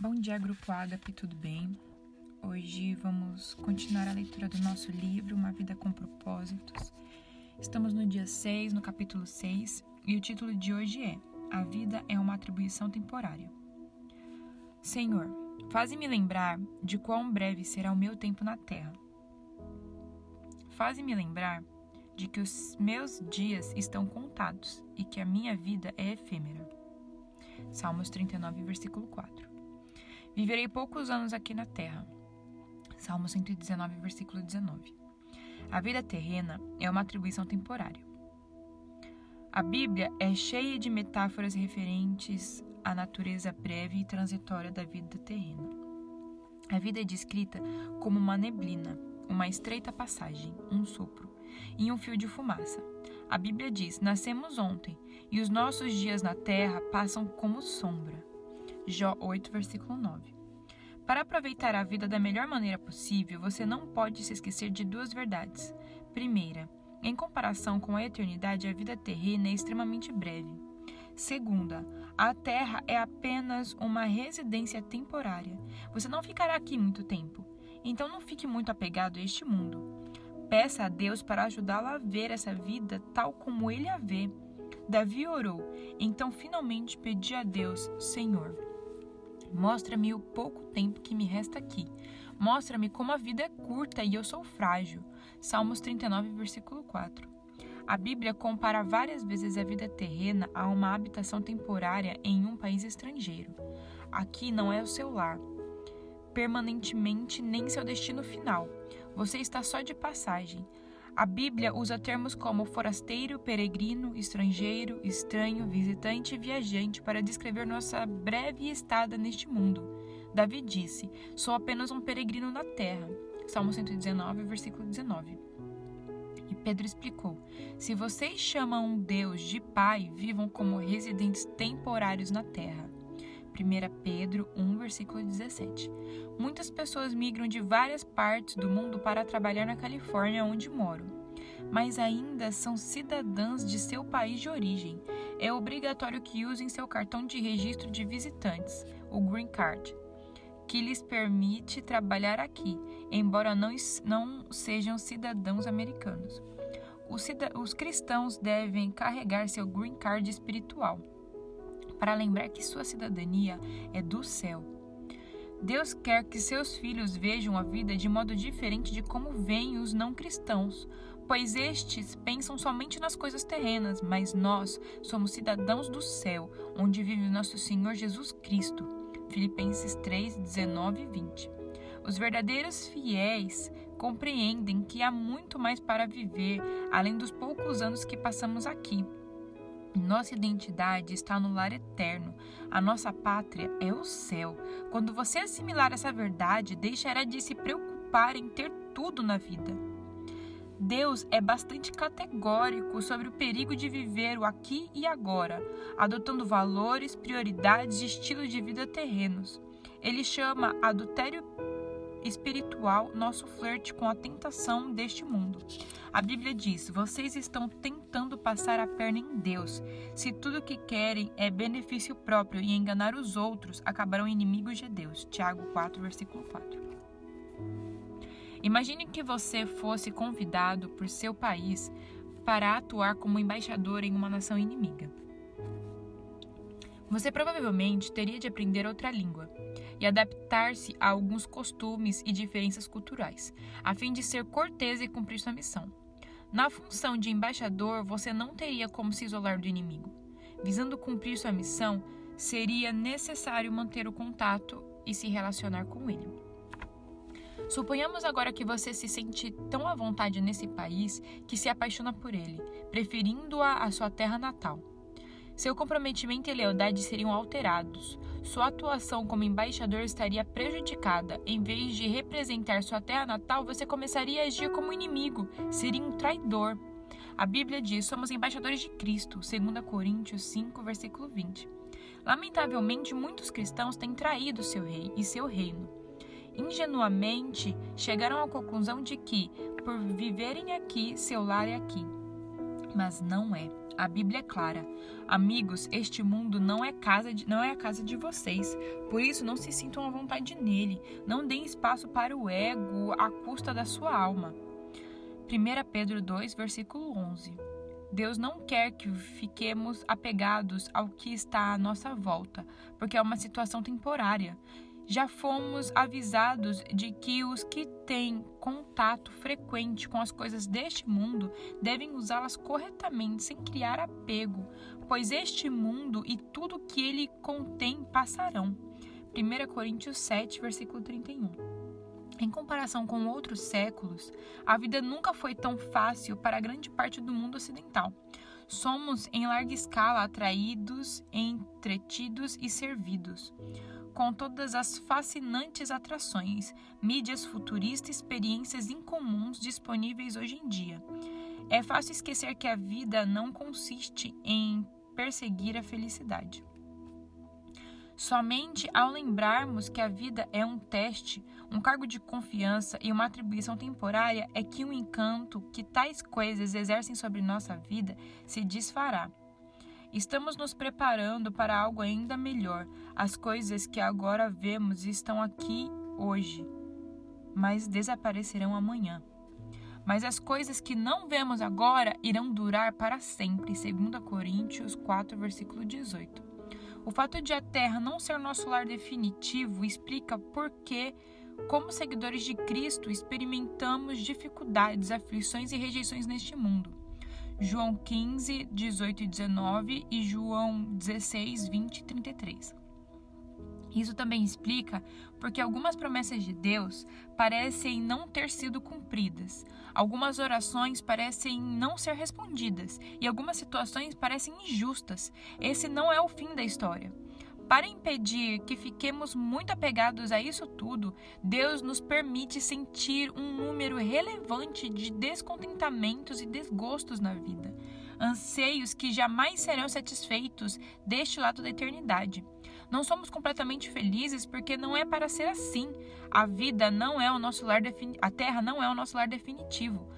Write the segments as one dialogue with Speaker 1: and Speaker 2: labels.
Speaker 1: Bom dia, Grupo Ágape, tudo bem? Hoje vamos continuar a leitura do nosso livro, Uma Vida com Propósitos. Estamos no dia 6, no capítulo 6, e o título de hoje é A Vida é uma Atribuição Temporária. Senhor, faze-me lembrar de quão breve será o meu tempo na terra. Faze-me lembrar de que os meus dias estão contados e que a minha vida é efêmera. Salmos 39, versículo 4. Viverei poucos anos aqui na terra. Salmo 119, versículo 19. A vida terrena é uma atribuição temporária. A Bíblia é cheia de metáforas referentes à natureza breve e transitória da vida terrena. A vida é descrita como uma neblina, uma estreita passagem, um sopro e um fio de fumaça. A Bíblia diz: Nascemos ontem e os nossos dias na terra passam como sombra. Jó 8, versículo 9. Para aproveitar a vida da melhor maneira possível, você não pode se esquecer de duas verdades. Primeira, em comparação com a eternidade, a vida terrena é extremamente breve. Segunda, a Terra é apenas uma residência temporária. Você não ficará aqui muito tempo. Então não fique muito apegado a este mundo. Peça a Deus para ajudá-lo a ver essa vida tal como ele a vê. Davi orou, então finalmente pedi a Deus: Senhor, Mostra-me o pouco tempo que me resta aqui. Mostra-me como a vida é curta e eu sou frágil. Salmos 39, versículo 4. A Bíblia compara várias vezes a vida terrena a uma habitação temporária em um país estrangeiro. Aqui não é o seu lar, permanentemente nem seu destino final. Você está só de passagem. A Bíblia usa termos como forasteiro, peregrino, estrangeiro, estranho, visitante e viajante para descrever nossa breve estada neste mundo. Davi disse: Sou apenas um peregrino na terra. Salmo 119, versículo 19. E Pedro explicou: Se vocês chamam um Deus de Pai, vivam como residentes temporários na terra. 1 Pedro 1, versículo 17. Muitas pessoas migram de várias partes do mundo para trabalhar na Califórnia, onde moro, mas ainda são cidadãs de seu país de origem. É obrigatório que usem seu cartão de registro de visitantes, o Green Card, que lhes permite trabalhar aqui, embora não, não sejam cidadãos americanos. Os, os cristãos devem carregar seu Green Card espiritual para lembrar que sua cidadania é do céu. Deus quer que seus filhos vejam a vida de modo diferente de como veem os não cristãos, pois estes pensam somente nas coisas terrenas, mas nós somos cidadãos do céu, onde vive nosso Senhor Jesus Cristo. Filipenses 3, 19 e 20. Os verdadeiros fiéis compreendem que há muito mais para viver além dos poucos anos que passamos aqui. Nossa identidade está no lar eterno. A nossa pátria é o céu. Quando você assimilar essa verdade, deixará de se preocupar em ter tudo na vida. Deus é bastante categórico sobre o perigo de viver o aqui e agora, adotando valores, prioridades e estilos de vida terrenos. Ele chama adultério espiritual nosso flerte com a tentação deste mundo. A Bíblia diz: vocês estão tentando passar a perna em Deus. Se tudo o que querem é benefício próprio e enganar os outros, acabarão inimigos de Deus. Tiago 4, versículo 4. Imagine que você fosse convidado por seu país para atuar como embaixador em uma nação inimiga. Você provavelmente teria de aprender outra língua e adaptar-se a alguns costumes e diferenças culturais, a fim de ser cortês e cumprir sua missão. Na função de embaixador, você não teria como se isolar do inimigo. Visando cumprir sua missão, seria necessário manter o contato e se relacionar com ele. Suponhamos agora que você se sente tão à vontade nesse país que se apaixona por ele, preferindo-a à sua terra natal. Seu comprometimento e lealdade seriam alterados. Sua atuação como embaixador estaria prejudicada. Em vez de representar sua terra natal, você começaria a agir como inimigo, seria um traidor. A Bíblia diz: somos embaixadores de Cristo, 2 Coríntios 5, versículo 20. Lamentavelmente, muitos cristãos têm traído seu rei e seu reino. Ingenuamente, chegaram à conclusão de que, por viverem aqui, seu lar é aqui. Mas não é. A Bíblia é clara. Amigos, este mundo não é casa de, não é a casa de vocês. Por isso não se sintam à vontade nele. Não deem espaço para o ego à custa da sua alma. 1 Pedro 2, versículo 11. Deus não quer que fiquemos apegados ao que está à nossa volta, porque é uma situação temporária. Já fomos avisados de que os que têm contato frequente com as coisas deste mundo devem usá-las corretamente, sem criar apego, pois este mundo e tudo que ele contém passarão. 1 Coríntios 7, versículo 31. Em comparação com outros séculos, a vida nunca foi tão fácil para grande parte do mundo ocidental. Somos, em larga escala, atraídos, entretidos e servidos com todas as fascinantes atrações, mídias futuristas e experiências incomuns disponíveis hoje em dia. É fácil esquecer que a vida não consiste em perseguir a felicidade. Somente ao lembrarmos que a vida é um teste, um cargo de confiança e uma atribuição temporária é que o encanto que tais coisas exercem sobre nossa vida se desfará. Estamos nos preparando para algo ainda melhor. As coisas que agora vemos estão aqui hoje, mas desaparecerão amanhã. Mas as coisas que não vemos agora irão durar para sempre. 2 Coríntios 4, versículo 18. O fato de a Terra não ser nosso lar definitivo explica por que, como seguidores de Cristo, experimentamos dificuldades, aflições e rejeições neste mundo. João 15, 18 e 19 e João 16, 20 e 33. Isso também explica porque algumas promessas de Deus parecem não ter sido cumpridas, algumas orações parecem não ser respondidas e algumas situações parecem injustas. Esse não é o fim da história. Para impedir que fiquemos muito apegados a isso tudo, Deus nos permite sentir um número relevante de descontentamentos e desgostos na vida, anseios que jamais serão satisfeitos deste lado da eternidade. Não somos completamente felizes porque não é para ser assim. A vida não é o nosso lar a terra não é o nosso lar definitivo.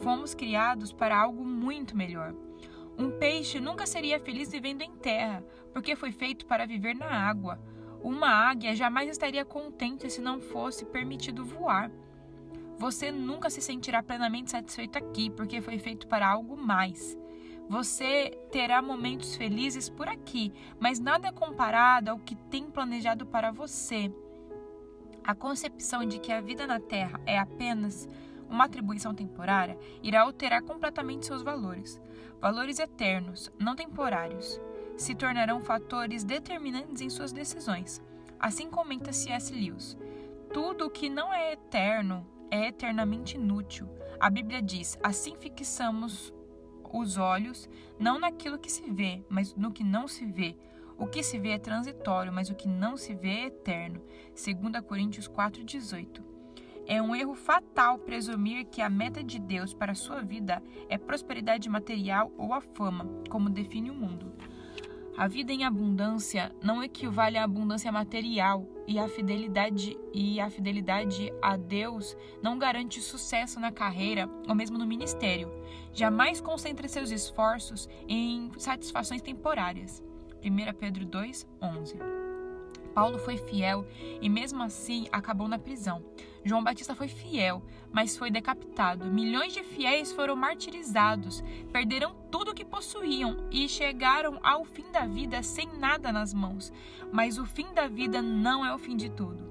Speaker 1: Fomos criados para algo muito melhor. Um peixe nunca seria feliz vivendo em terra, porque foi feito para viver na água. Uma águia jamais estaria contente se não fosse permitido voar. Você nunca se sentirá plenamente satisfeito aqui, porque foi feito para algo mais. Você terá momentos felizes por aqui, mas nada comparado ao que tem planejado para você. A concepção de que a vida na Terra é apenas uma atribuição temporária irá alterar completamente seus valores. Valores eternos, não temporários, se tornarão fatores determinantes em suas decisões. Assim comenta C.S. Lewis. Tudo o que não é eterno é eternamente inútil. A Bíblia diz: assim fixamos os olhos não naquilo que se vê, mas no que não se vê. O que se vê é transitório, mas o que não se vê é eterno. 2 Coríntios 4,18. É um erro fatal presumir que a meta de Deus para a sua vida é prosperidade material ou a fama, como define o mundo. A vida em abundância não equivale à abundância material e a fidelidade e a fidelidade a Deus não garante sucesso na carreira ou mesmo no ministério. Jamais concentre seus esforços em satisfações temporárias. 1 Pedro 2, 11. Paulo foi fiel e, mesmo assim, acabou na prisão. João Batista foi fiel, mas foi decapitado. Milhões de fiéis foram martirizados, perderam tudo o que possuíam e chegaram ao fim da vida sem nada nas mãos. Mas o fim da vida não é o fim de tudo.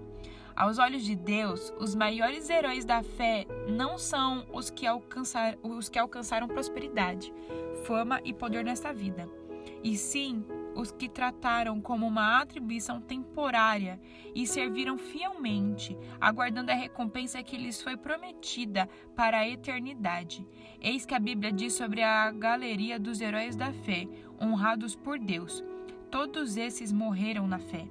Speaker 1: Aos olhos de Deus, os maiores heróis da fé não são os que, alcançar, os que alcançaram prosperidade, fama e poder nesta vida, e sim os que trataram como uma atribuição temporária e serviram fielmente, aguardando a recompensa que lhes foi prometida para a eternidade. Eis que a Bíblia diz sobre a galeria dos heróis da fé, honrados por Deus. Todos esses morreram na fé.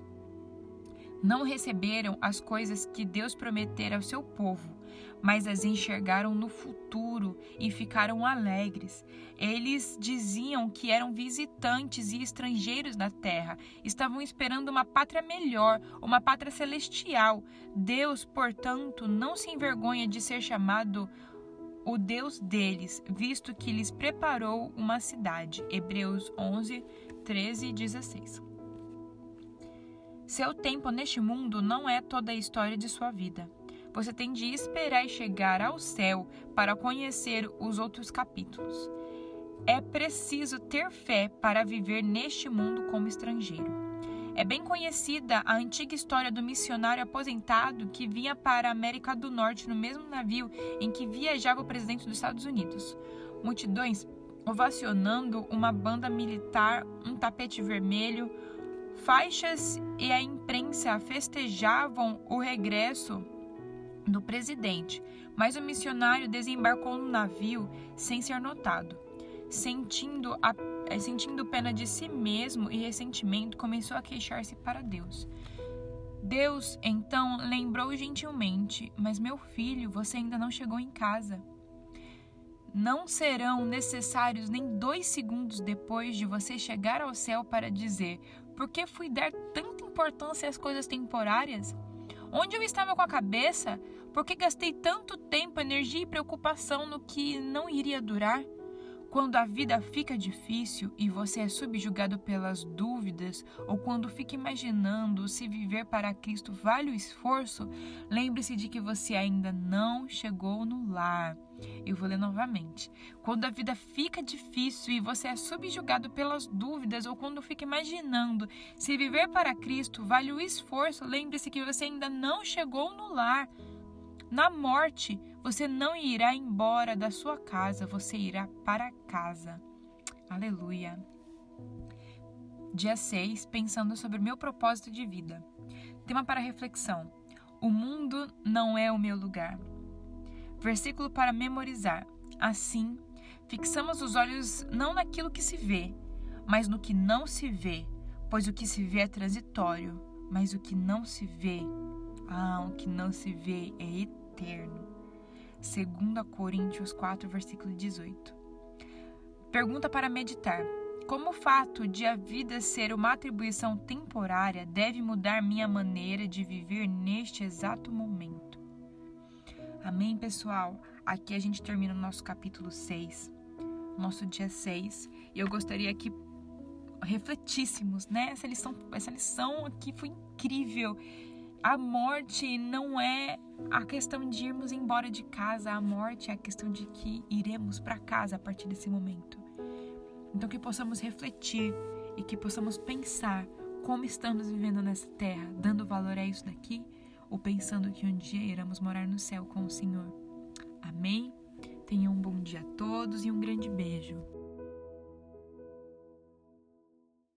Speaker 1: Não receberam as coisas que Deus prometera ao seu povo mas as enxergaram no futuro e ficaram alegres. Eles diziam que eram visitantes e estrangeiros na terra, estavam esperando uma pátria melhor, uma pátria celestial. Deus, portanto, não se envergonha de ser chamado o Deus deles, visto que lhes preparou uma cidade. Hebreus 11, 13 e 16. Seu tempo neste mundo não é toda a história de sua vida. Você tem de esperar e chegar ao céu para conhecer os outros capítulos. É preciso ter fé para viver neste mundo como estrangeiro. É bem conhecida a antiga história do missionário aposentado que vinha para a América do Norte no mesmo navio em que viajava o presidente dos Estados Unidos. Multidões ovacionando uma banda militar, um tapete vermelho, faixas e a imprensa festejavam o regresso do presidente, mas o missionário desembarcou no navio sem ser notado. Sentindo, a, eh, sentindo pena de si mesmo e ressentimento, começou a queixar-se para Deus. Deus então lembrou gentilmente: Mas meu filho, você ainda não chegou em casa. Não serão necessários nem dois segundos depois de você chegar ao céu para dizer: Por que fui dar tanta importância às coisas temporárias? Onde eu estava com a cabeça? Por que gastei tanto tempo, energia e preocupação no que não iria durar? Quando a vida fica difícil e você é subjugado pelas dúvidas, ou quando fica imaginando se viver para Cristo vale o esforço, lembre-se de que você ainda não chegou no lar. Eu vou ler novamente. Quando a vida fica difícil e você é subjugado pelas dúvidas, ou quando fica imaginando se viver para Cristo vale o esforço, lembre-se que você ainda não chegou no lar. Na morte, você não irá embora da sua casa, você irá para casa. Aleluia. Dia 6, pensando sobre o meu propósito de vida. Tema para reflexão: O mundo não é o meu lugar. Versículo para memorizar. Assim, fixamos os olhos não naquilo que se vê, mas no que não se vê, pois o que se vê é transitório, mas o que não se vê, ah, o que não se vê é eterno. 2 Coríntios 4, versículo 18. Pergunta para meditar. Como o fato de a vida ser uma atribuição temporária deve mudar minha maneira de viver neste exato momento? Amém, pessoal? Aqui a gente termina o nosso capítulo 6, nosso dia 6, e eu gostaria que refletíssemos, né? Essa lição, essa lição aqui foi incrível a morte não é a questão de irmos embora de casa, a morte é a questão de que iremos para casa a partir desse momento. Então, que possamos refletir e que possamos pensar como estamos vivendo nessa terra, dando valor a isso daqui ou pensando que um dia iremos morar no céu com o Senhor. Amém? Tenham um bom dia a todos e um grande beijo.